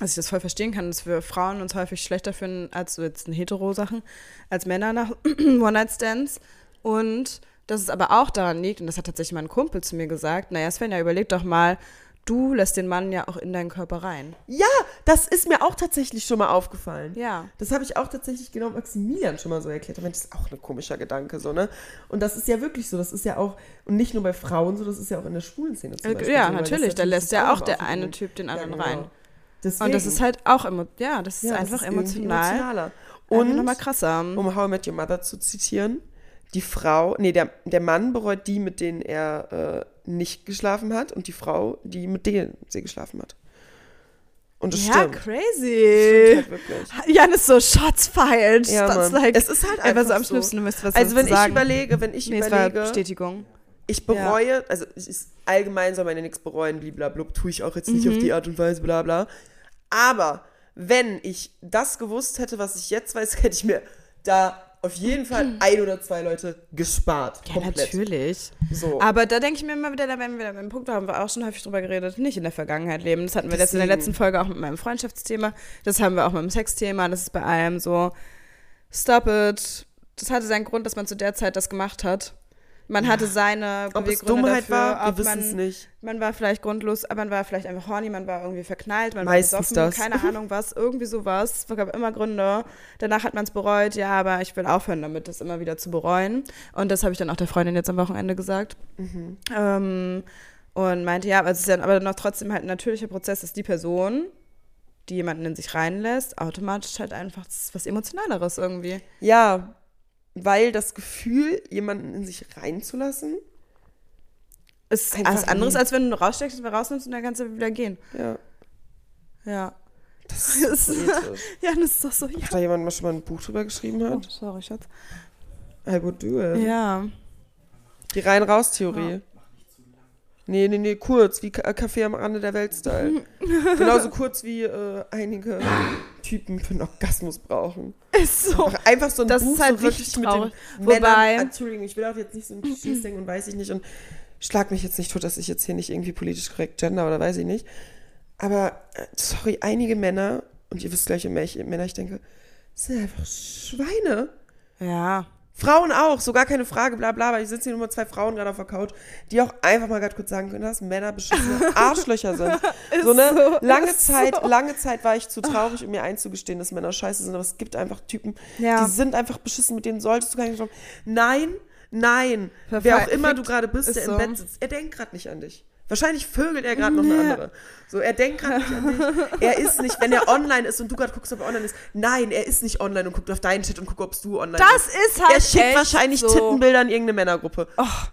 dass ich das voll verstehen kann, dass wir Frauen uns häufig schlechter fühlen als so jetzt in Hetero-Sachen, als Männer nach One-Night-Stands. Und dass es aber auch daran liegt, und das hat tatsächlich mein Kumpel zu mir gesagt, naja, Sven, ja, überleg doch mal, du lässt den Mann ja auch in deinen Körper rein. Ja, das ist mir auch tatsächlich schon mal aufgefallen. Ja. Das habe ich auch tatsächlich genau Maximilian schon mal so erklärt. Aber das ist auch ein komischer Gedanke, so, ne? Und das ist ja wirklich so. Das ist ja auch, und nicht nur bei Frauen so, das ist ja auch in der schwulen Szene zum Beispiel Ja, so, das natürlich, da lässt das ja auch immer der eine Typ den anderen genau. rein. Deswegen, Und das ist halt auch, emo ja, das ist ja, das einfach ist irgendwie emotional. emotionaler. Und Und nochmal krasser. um How I Met Your Mother zu zitieren, die Frau, nee, der, der Mann bereut die, mit denen er äh, nicht geschlafen hat und die Frau, die mit denen sie geschlafen hat. Und das ja, stimmt. Das crazy. stimmt halt. Jan ist so Shots fired. Ja, Mann. like, es ist halt einfach so am schlimmsten, du müsst was Also wenn ich sagen. überlege, wenn ich nee, überlege, Bestätigung. ich bereue, also es ist allgemein soll man ja nichts bereuen, bliblablub, tue ich auch jetzt nicht auf die Art und Weise, bla bla. Aber wenn ich das gewusst hätte, was ich jetzt weiß, hätte ich mir da auf jeden Fall ein oder zwei Leute gespart. Ja, komplett. natürlich. So. Aber da denke ich mir immer wieder, da werden wir wieder beim Punkt, da haben wir auch schon häufig drüber geredet, nicht in der Vergangenheit leben. Das hatten wir jetzt in der Deswegen. letzten Folge auch mit meinem Freundschaftsthema. Das haben wir auch mit dem Sexthema. Das ist bei allem so, stop it. Das hatte seinen Grund, dass man zu der Zeit das gemacht hat. Man hatte seine ob es Dummheit dafür, war, wir wissen es man, nicht. man war vielleicht grundlos, aber man war vielleicht einfach horny, man war irgendwie verknallt, man Meistens war besoffen, das. keine Ahnung was, irgendwie sowas. Es gab immer Gründe. Danach hat man es bereut, ja, aber ich will aufhören damit, das immer wieder zu bereuen. Und das habe ich dann auch der Freundin jetzt am Wochenende gesagt. Mhm. Ähm, und meinte, ja, aber es ist ja aber noch trotzdem halt ein natürlicher Prozess, dass die Person, die jemanden in sich reinlässt, automatisch halt einfach was Emotionaleres irgendwie. Ja, weil das Gefühl, jemanden in sich reinzulassen, Ist was anderes, als wenn du raussteckst und rausnimmst und dann kannst du wieder gehen. ja, Ja. das ist poetisch. Ja, das ist doch so. Ja. Hat da jemand mal schon mal ein Buch drüber geschrieben Oh, hat? sorry, Schatz. I would do it. Ja. Die Rein-Raus-Theorie. Nee, nee, nee, kurz, wie Ka- Kaffee am Rande der Welt-Style. Genauso kurz wie äh, einige Typen für einen Orgasmus brauchen. Ist so. Einfach, einfach so ein Das Buch ist halt so wirklich richtig mit traurig. den Wobei- Männern. Entschuldigung, ich will auch jetzt nicht so ein Klischees denken und weiß ich nicht und schlag mich jetzt nicht tot, dass ich jetzt hier nicht irgendwie politisch korrekt gender oder weiß ich nicht. Aber, äh, sorry, einige Männer, und ihr wisst gleich, um welche Männer ich denke, sind einfach Schweine. Ja. Frauen auch, so gar keine Frage, bla bla, aber ich sitze hier nur mal zwei Frauen gerade auf der Couch, die auch einfach mal gerade kurz sagen können, dass Männer beschissene Arschlöcher sind. so eine so, lange Zeit, so. lange Zeit war ich zu traurig, um mir einzugestehen, dass Männer scheiße sind, aber es gibt einfach Typen, Ja. die sind einfach beschissen, mit denen solltest du gar nicht. Nein, nein, Verfe- wer auch immer du gerade bist, ist der so. im Bett sitzt, er denkt gerade nicht an dich. Wahrscheinlich vögelt er gerade noch eine andere. So, er denkt gerade nicht an dich. Er ist nicht, wenn er online ist und du gerade guckst, ob er online ist. Nein, er ist nicht online und guckt auf deinen Chat und guckt, ob du online Das bist. ist halt Er schickt wahrscheinlich so. Tittenbilder in irgendeine Männergruppe.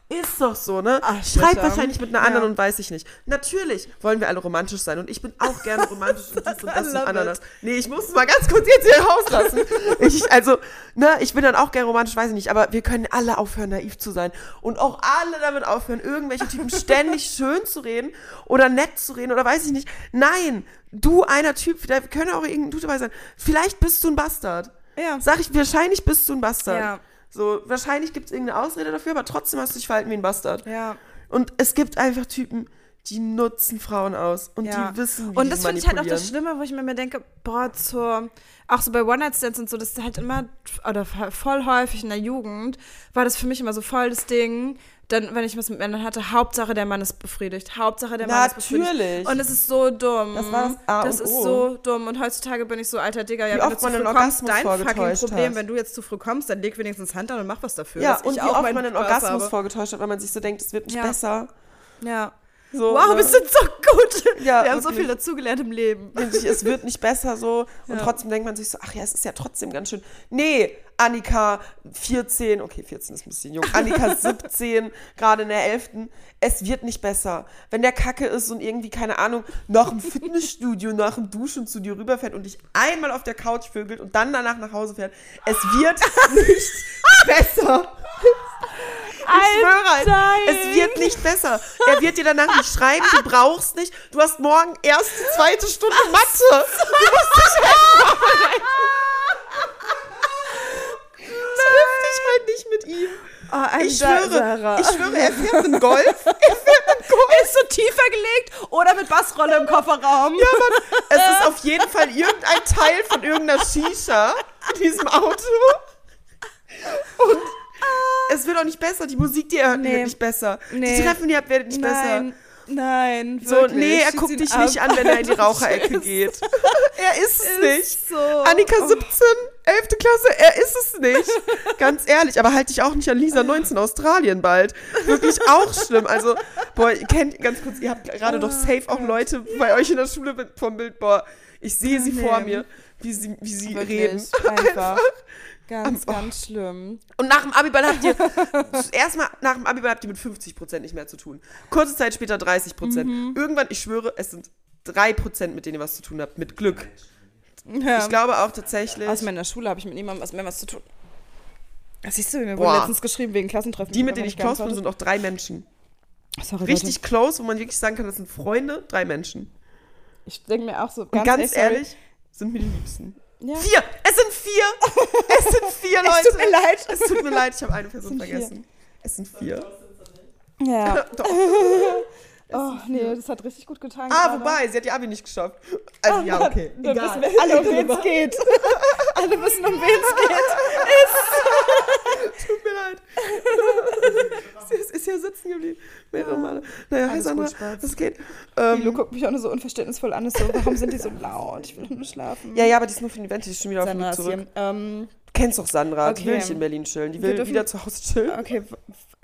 Ist doch so, ne? Arschlöcher. Schreibt wahrscheinlich mit einer anderen Ja. und weiß ich nicht. Natürlich wollen wir alle romantisch sein und ich bin auch gerne romantisch und dies und das und Ananas. Nee, ich muss es mal ganz kurz jetzt hier rauslassen. ich, also, ne, ich bin dann auch gerne romantisch, weiß ich nicht, aber wir können alle aufhören, naiv zu sein und auch alle damit aufhören, irgendwelche Typen ständig schön zu reden oder nett zu reden oder weiß ich nicht. Nein, du einer Typ, da können auch irgendein Dude dabei sein. Vielleicht bist du ein Bastard. Ja. Sag ich, wahrscheinlich bist du ein Bastard. Ja. So, wahrscheinlich gibt es irgendeine Ausrede dafür, aber trotzdem hast du dich verhalten wie ein Bastard. Ja. Und es gibt einfach Typen, die nutzen Frauen aus und Ja. die wissen, wie Und das finde ich halt auch das. Schlimme, wo ich mir immer denke, boah, zur, auch so bei One-Night-Stands und so, das ist halt immer, oder voll häufig in der Jugend, war das für mich immer so voll das Ding, dann, wenn ich was mit Männern hatte, Hauptsache der Mann ist befriedigt, Hauptsache der Mann ist befriedigt. Natürlich. Und es ist so dumm. Das war das A Das ist so dumm. Und heutzutage bin ich so, alter Digga, ja, Wie wenn oft du zu man früh kommst, dein fucking Problem. hat. Wenn du jetzt zu früh kommst, dann leg wenigstens Hand an und mach was dafür. Ja, und ich wie auch oft man einen Orgasmus habe. vorgetäuscht hat, weil man sich so denkt, es wird nicht Ja. besser. Ja. So, Wow, ne? wir sind so gut. Ja, wir haben so wirklich. viel dazugelernt im Leben. Es wird nicht besser so. Und Ja. trotzdem denkt man sich so, ach ja, es ist ja trotzdem ganz schön. Nee, Annika 14, okay, 14 ist ein bisschen jung. Annika 17, gerade in der 11. Es wird nicht besser. Wenn der Kacke ist und irgendwie, keine Ahnung, noch ein Fitnessstudio, nach dem Duschen zu dir rüberfährt und dich einmal auf der Couch vögelt und dann danach nach Hause fährt, es wird nicht besser. Ich schwöre halt, es wird nicht besser. Er wird dir danach nicht schreiben, du brauchst nicht. Du hast morgen erste, zweite Stunde Mathe. Du musst dich halt vorbereiten. Triff dich halt nicht mit ihm. Oh, Ich schwöre, Sarah. ich schwöre, er fährt einen Golf. Er fährt einen Golf. ist so tiefer gelegt oder mit Bassrolle im Kofferraum. Ja, Mann, es ist auf jeden Fall irgendein Teil von irgendeiner Shisha in diesem Auto. Und es wird auch nicht besser. Die Musik, die er hört, Nee. wird nicht besser. Nee. Die Treffen, die er habt, werden nicht besser. Nein, nein, So, wirklich. nee, er Schieß guckt dich ab. nicht an, wenn er in die Raucherecke geht. er ist es nicht. so. Annika Oh. 17, 11. Klasse, er ist es nicht. Ganz ehrlich, aber halt dich auch nicht an Lisa 19 Australien bald. Wirklich auch schlimm. Also, boah, ihr kennt ganz kurz, ihr habt gerade doch safe auch Leute bei euch in der Schule mit, vom Bild, boah, ich sehe sie Nee. vor mir, wie sie, wie sie Wirklich, reden. Einfach. Ganz, Am- ganz schlimm. Und nach dem Abiball habt ihr, erstmal nach dem Abiball habt ihr mit 50% nicht mehr zu tun. Kurze Zeit später 30%. Mhm. Irgendwann, ich schwöre, es sind 3%, mit denen ihr was zu tun habt, mit Glück. Ja. Ich glaube auch tatsächlich, Aus meiner Schule habe ich mit niemandem was mehr was zu tun. Das siehst du, mir wurde Boah. letztens geschrieben wegen Klassentreffen. die, mit denen ich close bin, sind auch drei Menschen. Sorry, Richtig close, wo man wirklich sagen kann, das sind Freunde, drei Menschen. Leute. Ich denke mir auch so, Und ganz, ganz, echt, sorry. ehrlich, sind mir die Liebsten. Ja. Vier! Es sind vier! Es sind vier Leute! Es tut mir leid. Es tut mir leid, ich habe eine Person vier. vergessen. Es sind vier. Ja. Doch. Oh, nee, das hat richtig gut getan. Ah, gerade. wobei, sie hat die Abi nicht geschafft. Also, ja, okay. Dann Egal. wissen wir alle, um wen es geht. alle wissen, um wen es geht. Tut mir leid. sie ist, ist ja sitzen geblieben. Mehrere Male. Naja, hi Sandra, was geht? Lilo Ähm, guckt mich auch nur so unverständnisvoll an. Ist so, warum sind die so laut? Ich will nur schlafen. ja, ja, aber die ist nur für den Event, die ist schon wieder auf Sandra mich ist zurück. hier. Ähm, Du kennst doch Sandra, die will Okay. nicht in Berlin chillen. Die will dürfen- wieder zu Hause chillen. okay,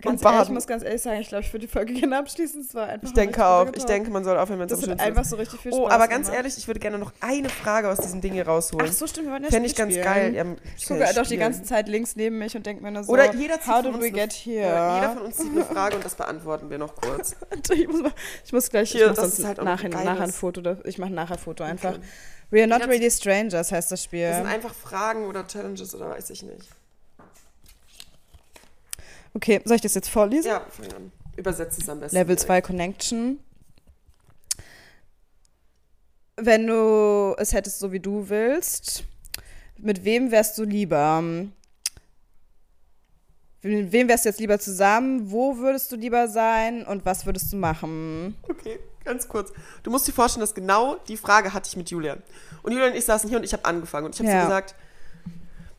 ganz ehrlich, ich muss ganz ehrlich sagen, ich glaube, ich würde die Folge gerne abschließen. Es war einfach Ich denke auch. Ich denke, man soll aufhören, wenn es am schönsten einfach ist. so richtig viel Oh, Spaß aber ganz gemacht. ehrlich, ich würde gerne noch eine Frage aus diesem Ding hier rausholen. Ach so, stimmt, wir wollen ja Fände ich ganz spielen. geil. Ja, Ich gucke halt auch die ganze Zeit links neben mich und denke mir nur so, Oder jeder how did we get here? Ja, jeder von uns zieht eine Frage und das beantworten wir noch kurz. ich, muss mal, ich muss gleich, Hier, ich muss das sonst ist halt nachher, ein nachher ein Foto, ich mache nachher ein Foto einfach. We are not really strangers heißt das Spiel. Das sind einfach Fragen oder Challenges oder weiß ich nicht. Okay, soll ich das jetzt vorlesen? Ja, fang an. Übersetze es am besten. Level direkt. 2 Connection. Wenn du es hättest, so wie du willst, mit wem wärst du lieber? Mit wem wärst du jetzt lieber zusammen? Wo würdest du lieber sein? Und was würdest du machen? Okay, ganz kurz. Du musst dir vorstellen, dass genau die Frage hatte ich mit Julian. Und Julian und ich saßen hier und ich habe angefangen. Und ich habe Ja. so gesagt,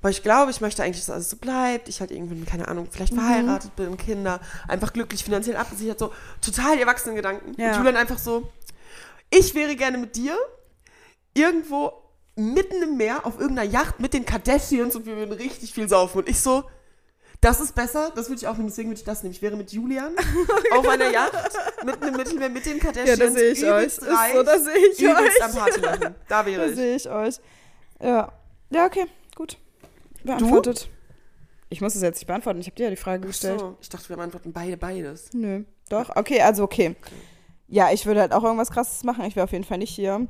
boah, ich glaube, ich möchte eigentlich, dass alles so bleibt. Ich halt irgendwann, keine Ahnung, vielleicht Mhm. verheiratet bin, Kinder, einfach glücklich, finanziell abgesichert, so total die Erwachsenen-Gedanken. Ja. Und Julian einfach so, ich wäre gerne mit dir irgendwo mitten im Meer auf irgendeiner Yacht mit den Kardashians und wir würden richtig viel saufen. Und ich so, das ist besser, das würde ich auch nehmen, deswegen würde ich das nehmen. Ich wäre mit Julian auf einer Yacht mitten im Mittelmeer mit den Kardashians. Ja, da sehe ich euch. übelst Ist reich, so, da sehe ich übelst euch. am Party machen. Da wäre Da ich. sehe ich euch. Ja. Ja, okay, gut. Beantwortet. Ich muss es jetzt nicht beantworten. Ich habe dir ja die Frage Ach gestellt. so, ich dachte, wir beantworten beide beides. Nö. Doch, okay, also okay. Ja, ich würde halt auch irgendwas krasses machen. Ich wäre auf jeden Fall nicht hier.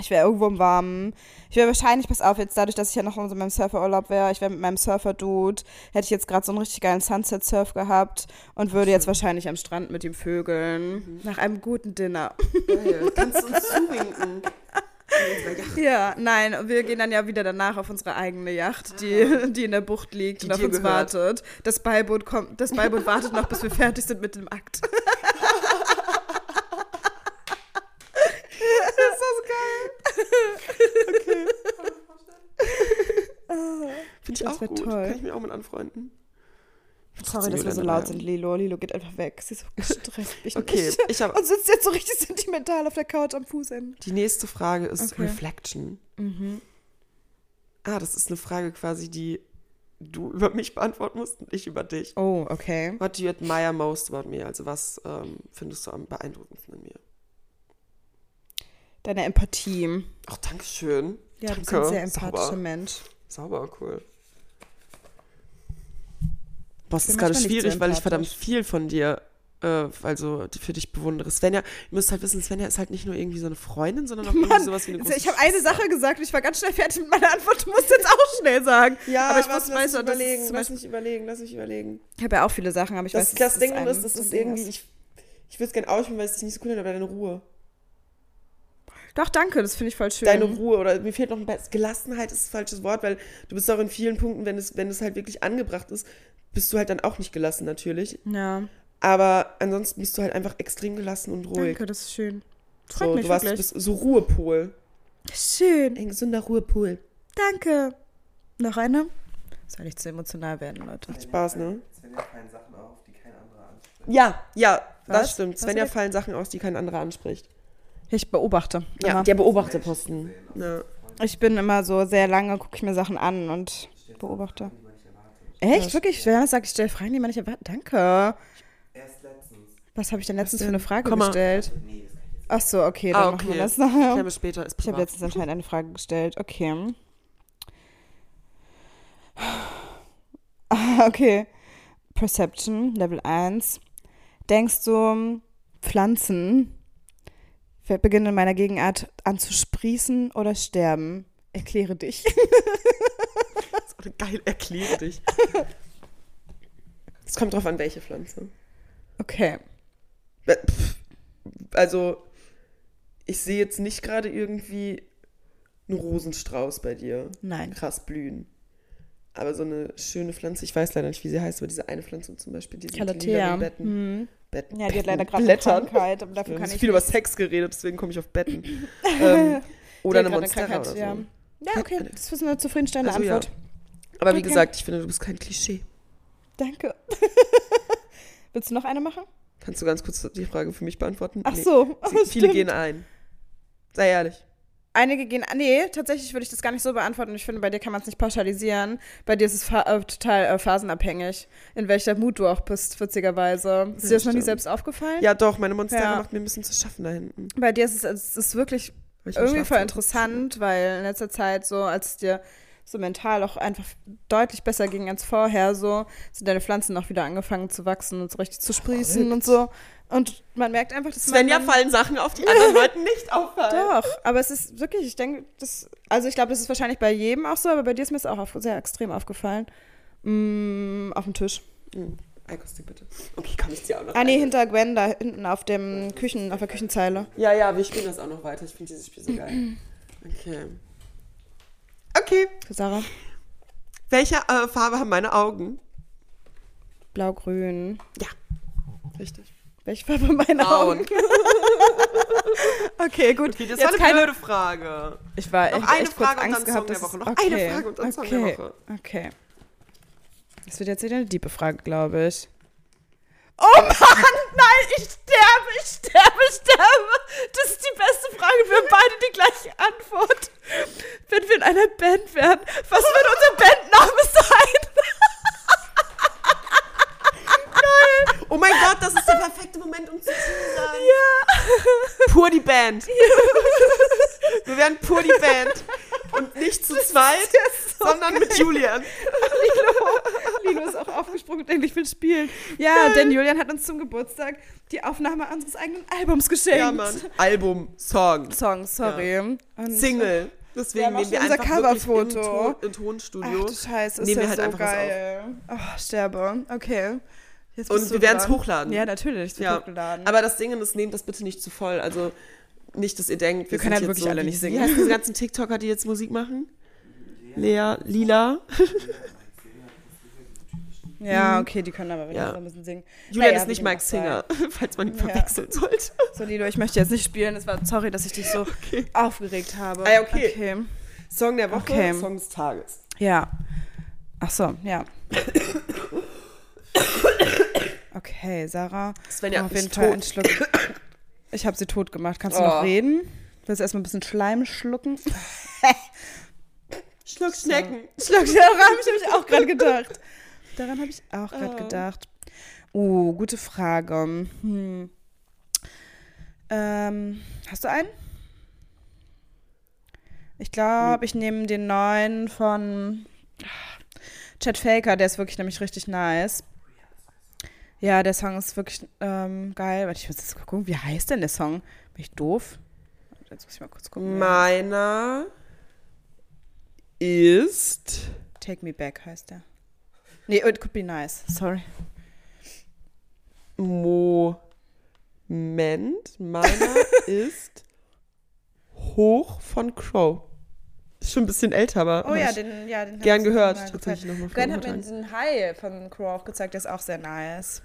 Ich wäre irgendwo im Warmen. Ich wäre wahrscheinlich, pass auf, jetzt dadurch, dass ich ja noch in so meinem Surferurlaub wäre, ich wäre mit meinem Surfer-Dude, hätte ich jetzt gerade so einen richtig geilen Sunset-Surf gehabt und würde jetzt wahrscheinlich am Strand mit ihm vögeln. Nach einem guten Dinner. Geil. Kannst du uns zuwinken? Ja, nein, wir gehen dann ja wieder danach auf unsere eigene Yacht, die, die in der Bucht liegt Die und auf uns gehört. wartet. Das Beiboot kommt, das Beiboot wartet noch, bis wir fertig sind mit dem Akt. Finde ich Das auch gut. toll. Kann ich mich auch mit anfreunden. Sorry, dass wir so laut sind, Lilo. Lilo geht einfach weg. Sie ist so gestresst. Ich Okay, nicht. ich habe Und sitzt jetzt so richtig sentimental auf der Couch am Fußende. die nächste Frage ist Okay. Reflection. Ah, das ist eine Frage quasi, die du über mich beantworten musst und ich über dich. Oh, okay. What do you admire most about me? Also was ähm, findest du am beeindruckendsten in mir? Deine Empathie. Ach, danke schön. Ja, du bist Danke. ein sehr empathischer. Mensch. Sauber, cool. Boah, es ist gerade schwierig, weil ich verdammt viel von dir, äh, also für dich bewundere. Svenja, ihr müsst halt wissen, Svenja ist halt nicht nur irgendwie so eine Freundin, sondern auch irgendwie sowas wie eine Also große ich habe eine Sache gesagt und ich war ganz schnell fertig mit meiner Antwort. Du musst jetzt auch schnell sagen. Ja, aber ich muss, lass mich das ist überlegen, lass mich überlegen, lass mich überlegen. ich habe ja auch viele Sachen, aber ich Das, weiß, das dass Ding ist, das ist irgendwie, ich, ich würde es gerne aussprechen, weil es nicht so cool finde, aber deine Ruhe. Doch, danke, das finde ich voll schön. Deine Ruhe oder mir fehlt noch ein bisschen, Gelassenheit ist das falsches Wort, weil du bist auch in vielen Punkten, wenn es, wenn es halt wirklich angebracht ist, bist du halt dann auch nicht gelassen natürlich. Ja, Aber ansonsten bist du halt einfach extrem gelassen und ruhig. danke, das ist schön. Freut So, mich du warst, wirklich. bist so Ruhepol. Schön, Ein gesunder Ruhepol. danke. Noch eine? Soll nicht zu emotional werden, Leute. Macht Spaß, ne? Svenja fallen Sachen auf, die kein anderer anspricht. Ja, ja, das Was? stimmt. Was Svenja denn? fallen Sachen aus, die kein anderer anspricht. Ich beobachte. Ja, immer. der Beobachterposten. Ja. Ich bin immer so sehr lange, gucke ich mir Sachen an und beobachte. Echt? Wirklich? Wer sagt, ich stelle Fragen, die man nicht erwartet? Danke. Erst letztens. Was habe ich denn letztens für eine Frage Komm mal. gestellt? Nee, das kann ich jetzt Ach so, okay, dann Ah, machen okay. wir das Klären nachher. wir später. Ist Ich habe privat. letztens anscheinend eine Frage gestellt. Okay. Ah, Okay. Perception, Level 1. Denkst du, Pflanzen beginnen in meiner Gegenart an zu sprießen oder sterben? Erkläre dich. Geil, erkläre dich. Es kommt drauf an, welche Pflanze. Okay. Äh, Also, ich sehe jetzt nicht gerade irgendwie einen Rosenstrauß bei dir. Nein. Krass blühen. Aber so eine schöne Pflanze, ich weiß leider nicht, wie sie heißt, aber diese eine Pflanze zum Beispiel, diese Calathea. lilanen Betten. Hm. Betten. Ja, die hat leider gerade eine Blättern. Krankheit, aber dafür haben kann ich viel über nichts. Sex geredet, deswegen komme ich auf Betten. ähm, oder Die eine Monstera Krankheit, oder so. ja. Ja, okay, das ist eine zufriedenstellende Also, ja. Aber wie Okay. gesagt, ich finde, du bist kein Klischee. Danke. Willst du noch eine machen? Kannst du ganz kurz die Frage für mich beantworten? Ach Nee. so. Sie, viele gehen ein. Sei ehrlich. Einige gehen, nee, tatsächlich würde ich das gar nicht so beantworten. Ich finde, bei dir kann man es nicht pauschalisieren. Bei dir ist es äh, total äh, phasenabhängig, in welcher Mut du auch bist, witzigerweise. Ist dir das noch nie selbst aufgefallen? Ja, doch, meine Monstera Ja. macht mir ein bisschen zu schaffen da hinten. Bei dir ist es, es ist wirklich irgendwie voll interessant, weil in letzter Zeit so, als es dir so mental auch einfach deutlich besser ging als vorher, so sind deine Pflanzen auch wieder angefangen zu wachsen und so richtig zu sprießen Verrückt. und so. Und man merkt einfach, dass Svenja fallen Sachen auf, die anderen Leuten nicht auffallen. Doch, aber es ist wirklich, ich denke, das, also ich glaube, das ist wahrscheinlich bei jedem auch so, aber bei dir ist mir es auch auf, sehr extrem aufgefallen. Mm, auf dem Tisch. Hm, Eikostik bitte. Okay, kann ich dir auch noch Ah, nee, hinter Gwen, da hinten auf dem Küchen, auf der Küchenzeile. Ja, ja, wir spielen das auch noch weiter. Ich finde dieses Spiel so geil. Okay. Okay. Sarah. Welche äh, Farbe haben meine Augen? Blau-grün. Richtig. Welche Farbe haben meine Braun. Augen? Okay, gut. Okay, das Jetzt war eine keine- blöde Frage. Ich war Noch echt, eine echt kurz Frage und dann gehabt, Song der Woche. Noch eine Frage und dann Song der okay, Woche. Okay. Das wird jetzt wieder eine diepe Frage, glaube ich. Oh Mann, nein, ich sterbe, ich sterbe, ich sterbe. Das ist die beste Frage. Wir haben beide die gleiche Antwort. Wenn wir in einer Band wären, was würde unser Bandname sein? Oh mein Gott, das ist der perfekte Moment, um zu teasern. Pur die Band. Wir wären pur die Band. Und nicht zu zweit, sondern mit Julian. Aufgesprungen und denkt, ich will spielen. Ja, denn Julian hat uns zum Geburtstag die Aufnahme unseres eigenen Albums geschenkt. Ja, Mann. Album, Song, Song, sorry. Und- Single. Deswegen Wir nehmen wir einfach wirklich im, Coverfoto. Ton, im Tonstudio. Ach Scheiße, ist Nehmen ja wir halt so einfach was geil. Oh, sterbe. Okay. Und wir werden es hochladen. Ja, natürlich. Es wird Ja. hochgeladen. Aber das Ding ist, nehmt das bitte nicht zu voll. Also nicht, dass ihr denkt, Wir können sind halt jetzt wirklich alle wie- nicht Wie singen. heißen diese ganzen TikToker, die jetzt Musik machen? Lea, Lila. ja, okay, die können aber wirklich Ja. so ein bisschen singen. Julian Naja, ist nicht Mike Singer, falls man ihn Ja. verwechseln sollte. So, Lilo, ich möchte jetzt nicht spielen. Es war sorry, dass ich dich so aufgeregt habe. Ah ja, okay. okay. Song der Woche, Okay. Song des Tages. Ja. Ach so, ja. Okay, Sarah. Svenja, auf jeden Fall einen Schluck. Ich habe sie tot gemacht. Kannst du Oh. noch reden? Willst du erstmal ein bisschen Schleim schlucken? Schluck Schnecken. Schluck, daran habe ich nämlich auch gerade gedacht. Daran habe ich auch gerade Oh. gedacht. Uh, gute Frage. Hm. Ähm, hast du einen? Ich glaube, ich nehme den neuen von Chad Faker, der ist wirklich nämlich richtig nice. Ja, der Song ist wirklich ähm, geil. Warte, ich muss jetzt gucken, wie heißt denn der Song? Bin ich doof? Jetzt muss ich mal kurz gucken. Meiner ist. Take Me Back heißt der. Nee, It Could Be Nice. Sorry. Moment. Meiner ist Hoch von Crow. Ist schon ein bisschen älter, aber. Oh ja, den, ja, den Gern gehört. Tatsächlich Glenn hat mir diesen High von Crow auch gezeigt, der ist auch sehr nice.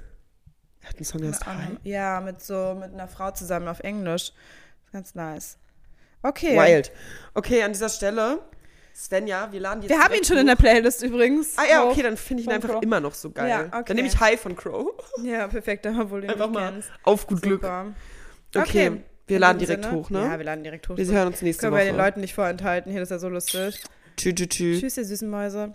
Er hat einen Song, der ist high. Ja, mit so mit einer Frau zusammen auf Englisch. Ganz nice. Okay. Wild. Okay, an dieser Stelle, Svenja, wir laden die Wir jetzt haben ihn schon in der hoch. Playlist übrigens. Ah ja, Hoch. okay, dann finde ich ihn einfach Crow. immer noch so geil. Ja, okay. Dann nehme ich High von Crow. Ja, perfekt, dann wohl den Einfach mal kennst. auf gut Glück. Super. Okay, wir in laden direkt Sinne- hoch, ne? Ja, wir laden direkt hoch. Wir hören uns nächste Können wir den Woche. Leuten nicht vorenthalten. Hier, das ist ja so lustig. Tschü, tschü, tschü. Tschüss, ihr süßen Mäuse.